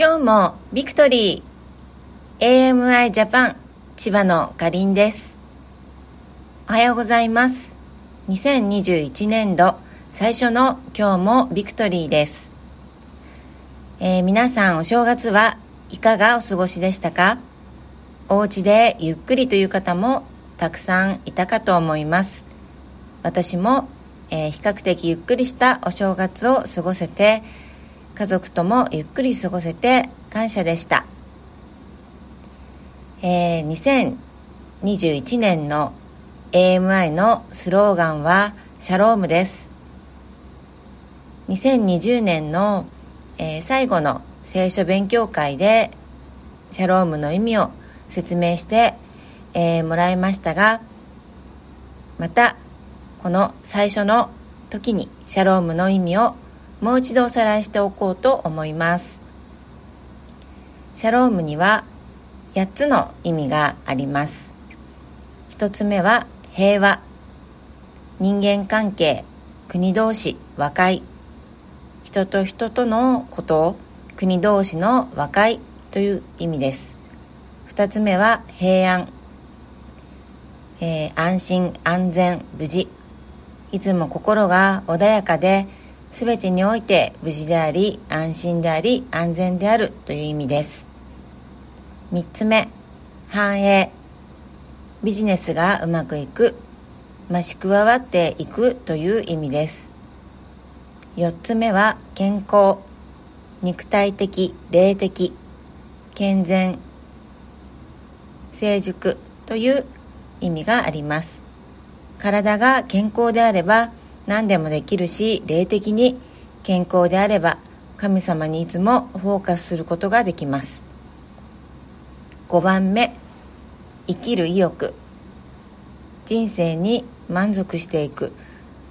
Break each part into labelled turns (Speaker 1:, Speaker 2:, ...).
Speaker 1: 今日もビクトリー AMI ジャパン千葉のかりんです。おはようございます。2021年度最初の今日もビクトリーです、えー、皆さんお正月はいかがお過ごしでしたか？お家でゆっくりという方もたくさんいたかと思います。私も、えー、比較的ゆっくりしたお正月を過ごせて家族ともゆっくり過ごせて感謝でした、えー、2021年の AMI のスローガンはシャロームです。2020年の、えー、最後の聖書勉強会でシャロームの意味を説明して、えー、もらいましたがまたこの最初の時にシャロームの意味をもう一度おさらいしておこうと思います。シャロームには8つの意味があります。1つ目は平和。人間関係国同士和解。人と人とのことを国同士の和解という意味です。2つ目は平安、えー、安心安全無事。いつも心が穏やかで全てにおいて無事であり安心であり安全であるという意味です。3つ目繁栄。ビジネスがうまくいく増し加わっていくという意味です。4つ目は健康。肉体的霊的健全。成熟という意味があります。体が健康であれば何でもできるし霊的に健康であれば神様にいつもフォーカスすることができます。5番目生きる意欲。人生に満足していく。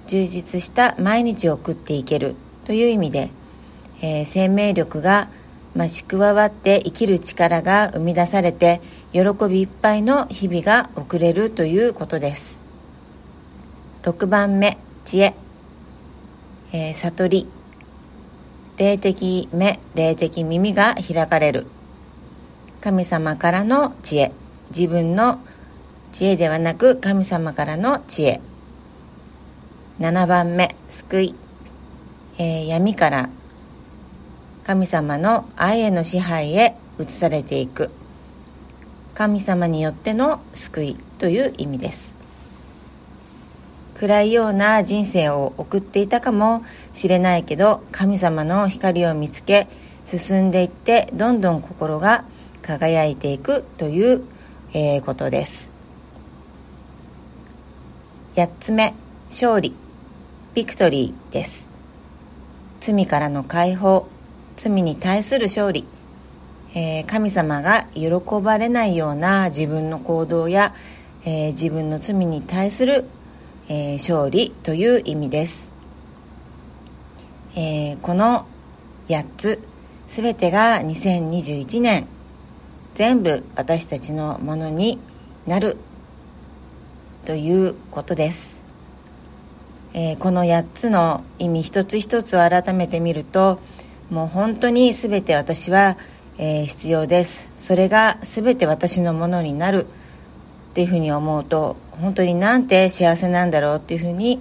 Speaker 1: 充実した毎日を送っていける。という意味で、えー、生命力が増し加わって生きる力が生み出されて喜びいっぱいの日々が送れるということです。6番目知恵、えー、悟り。霊的目霊的耳が開かれる。神様からの知恵。自分の知恵ではなく神様からの知恵。7番目救い、えー、闇から。神様の愛への支配へ移されていく。神様によっての救いという意味です。暗いような人生を送っていたかもしれないけど神様の光を見つけ進んでいってどんどん心が輝いていくという、えー、ことです。8つ目勝利。ビクトリーです。罪からの解放。罪に対する勝利、えー、神様が喜ばれないような自分の行動や、えー、自分の罪に対するえー、勝利という意味です、えー、この8つすべてが2021年全部私たちのものになるということです、えー、この8つの意味一つ一つを改めてみるともう本当に全て私は、えー、必要です。それが全て私のものになる。っていうふうに思うと本当になんて幸せなんだろうっていうふうに、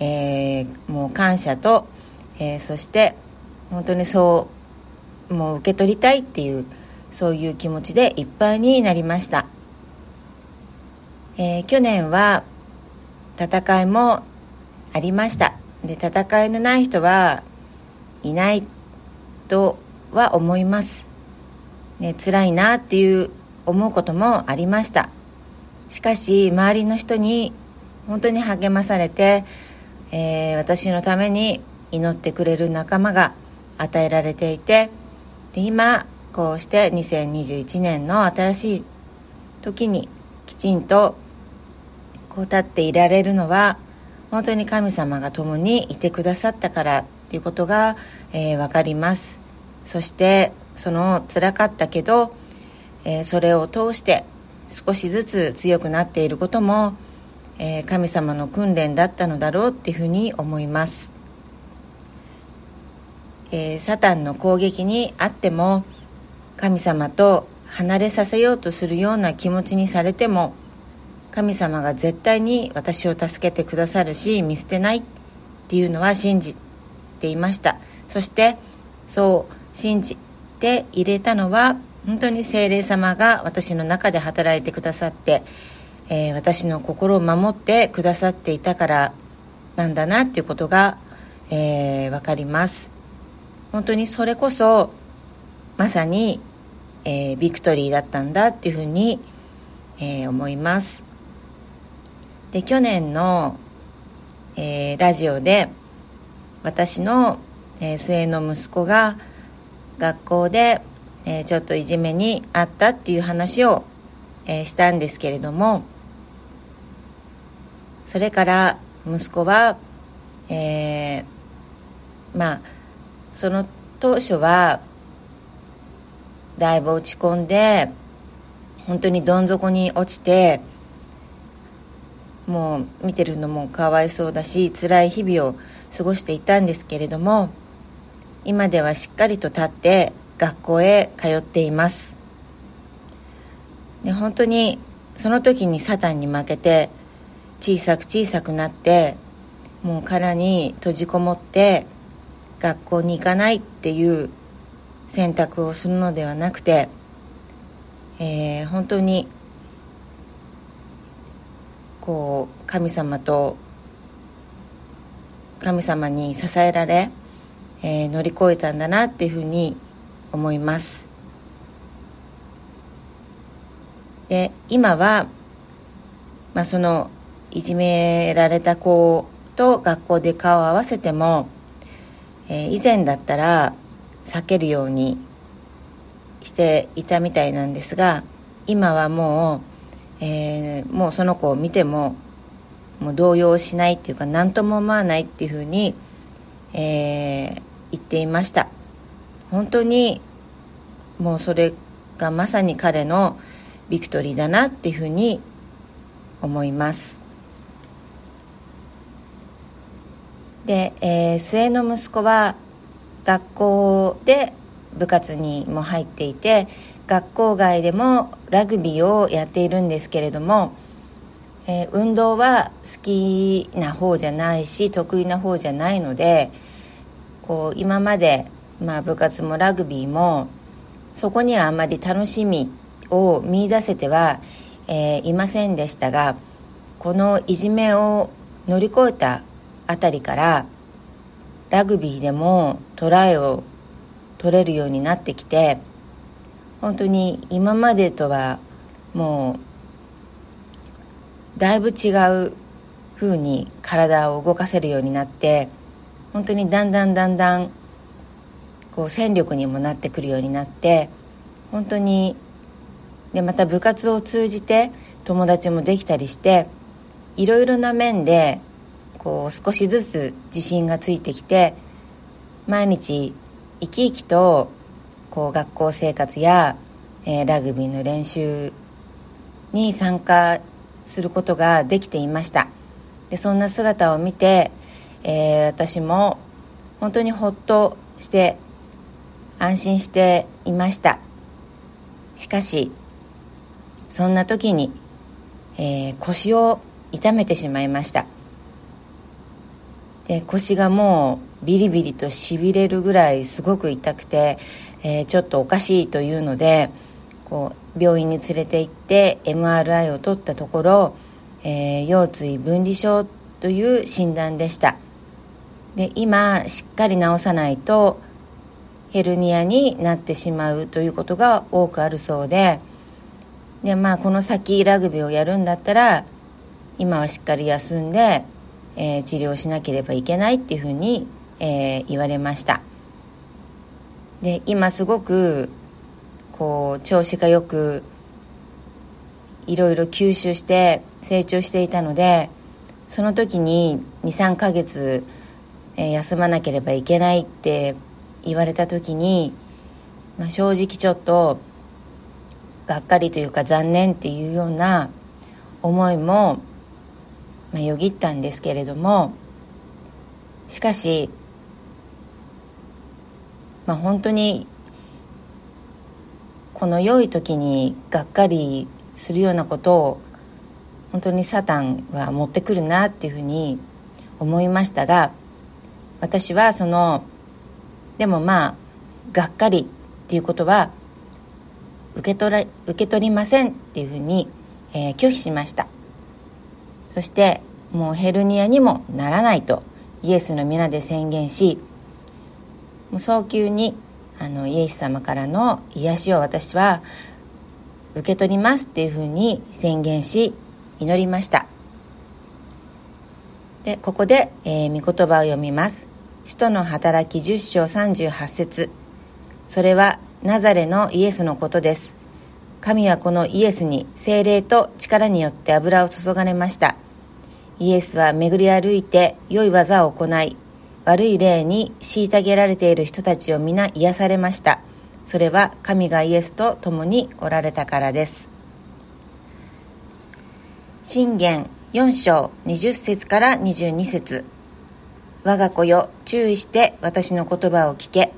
Speaker 1: えー、もう感謝と、えー、そして本当にそうもう受け取りたいっていうそういう気持ちでいっぱいになりました、えー、去年は戦いもありました。で戦いのない人はいないとは思います、ね、辛いなっていう思うこともありました。しかし周りの人に本当に励まされて、えー、私のために祈ってくれる仲間が与えられていてで今こうして2021年の新しい時にきちんとこう立っていられるのは本当に神様が共にいてくださったからっていうことが、えー、分かります。そしてその辛かったけど、えー、それを通して少しずつ強くなっていることも、えー、神様の訓練だったのだろうっていうふうに思います、えー、サタンの攻撃にあっても神様と離れさせようとするような気持ちにされても神様が絶対に私を助けてくださるし見捨てないっていうのは信じていました。そしてそう信じて入れたのは本当に精霊様が私の中で働いてくださって、えー、私の心を守ってくださっていたからなんだなっていうことが、えー、分かります。本当にそれこそまさに、えー、ビクトリーだったんだっていうふうに、えー、思います。で去年の、えー、ラジオで私の、えー、末の息子が学校で、えー、ちょっといじめにあったっていう話を、えー、したんですけれどもそれから息子は、えー、まあその当初はだいぶ落ち込んで本当にどん底に落ちてもう見てるのもかわいそうだし辛い日々を過ごしていたんですけれども今ではしっかりと立って学校へ通っています。で本当にその時にサタンに負けて小さく小さくなってもう殻に閉じこもって学校に行かないっていう選択をするのではなくて、えー、本当にこう神様と神様に支えられ、えー、乗り越えたんだなっていうふうに思います。で今は、まあ、そのいじめられた子と学校で顔を合わせても、えー、以前だったら避けるようにしていたみたいなんですが今はもうえー、もうその子を見てももう動揺しないっていうか何とも思わないっていうふうに、えー、言っていました。本当にもうそれがまさに彼のビクトリーだなっていうふうに思います。で、えー、末の息子は学校で部活にも入っていて学校外でもラグビーをやっているんですけれども、えー、運動は好きな方じゃないし得意な方じゃないのでこう今まで、まあ、部活もラグビーもそこにはあまり楽しみを見いだせては、えー、いませんでしたがこのいじめを乗り越えたあたりからラグビーでもトライを取れるようになってきて本当に今までとはもうだいぶ違う風に体を動かせるようになって本当にだんだんだんだんこう戦力にもなってくるようになって本当にでまた部活を通じて友達もできたりしていろいろな面でこう少しずつ自信がついてきて毎日生き生きとこう学校生活や、えー、ラグビーの練習に参加することができていました。でそんな姿を見て、えー、私も本当にほっとして安心していました。しかしそんな時に、えー、腰を痛めてしまいました。で腰がもうビリビリとしびれるぐらいすごく痛くてえー、ちょっとおかしいというのでこう病院に連れて行って MRI を取ったところ、えー、腰椎分離症という診断でした。で今しっかり治さないとヘルニアになってしまうということが多くあるそうでで、まあ、この先ラグビーをやるんだったら今はしっかり休んで、えー、治療しなければいけないっていうふうに、えー、言われました。で今すごくこう調子がよくいろいろ吸収して成長していたのでその時に23ヶ月、えー、休まなければいけないって言われた時に、まあ、正直ちょっとがっかりというか残念っていうような思いも、まあ、よぎったんですけれどもしかしまあ、本当にこの良い時にがっかりするようなことを本当にサタンは持ってくるなっていうふうに思いましたが私はそのでもまあがっかりっていうことは受け取ら受け取りませんっていうふうに、えー、拒否しました。そしてもうヘルニアにもならないとイエスの皆で宣言しもう早急にあのイエス様からの癒しを私は受け取りますっていうふうに宣言し祈りました。でここで、えー、御言葉を読みます。使徒の働き10章38節。それはナザレのイエスのことです。神はこのイエスに精霊と力によって油を注がれました。イエスは巡り歩いて良い技を行い悪い霊に虐げられている人たちを皆癒されました。それは神がイエスと共におられたからです。信玄4章20節から22節。我が子よ注意して私の言葉を聞け。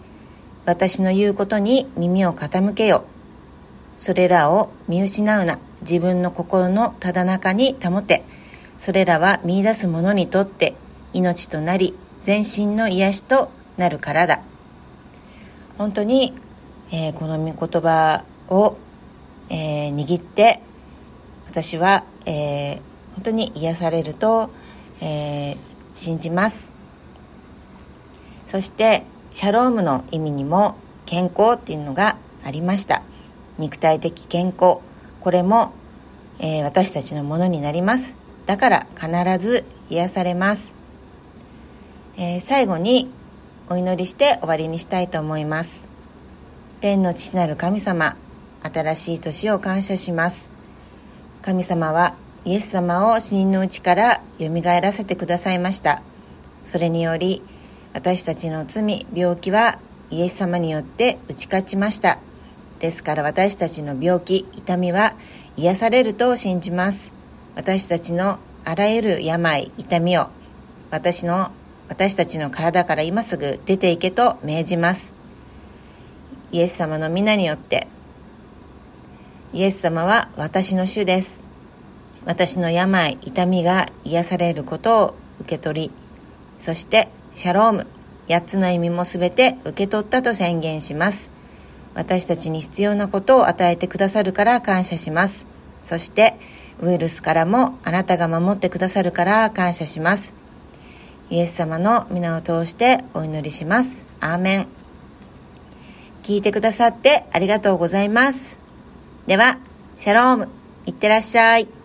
Speaker 1: 私の言うことに耳を傾けよ。それらを見失うな。自分の心のただ中に保て。それらは見出す者にとって命となり全身の癒しとなるからだ。本当に、えー、この言葉を、えー、握って私は、えー、本当に癒されると、え信じます。そしてシャロームの意味にも健康っていうのがありました。肉体的健康。これも、え私たちのものになります。だから必ず癒されます。えー、最後にお祈りして終わりにしたいと思います。天の父なる神様新しい年を感謝します。神様はイエス様を死人のうちからよみがえらせてくださいました。それにより私たちの罪病気はイエス様によって打ち勝ちました。ですから私たちの病気痛みは癒されると信じます。私たちのあらゆる病痛みを私の私たちの体から今すぐ出ていけと命じます。イエス様の皆によってイエス様は私の主です。私の病痛みが癒されることを受け取りそしてシャローム8つの意味も全て受け取ったと宣言します私たちに必要なことを与えてくださるから感謝しますそしてウイルスからもあなたが守ってくださるから感謝しますイエス様の皆を通してお祈りします。アーメン。聞いてくださってありがとうございます。では、シャローム、いってらっしゃい。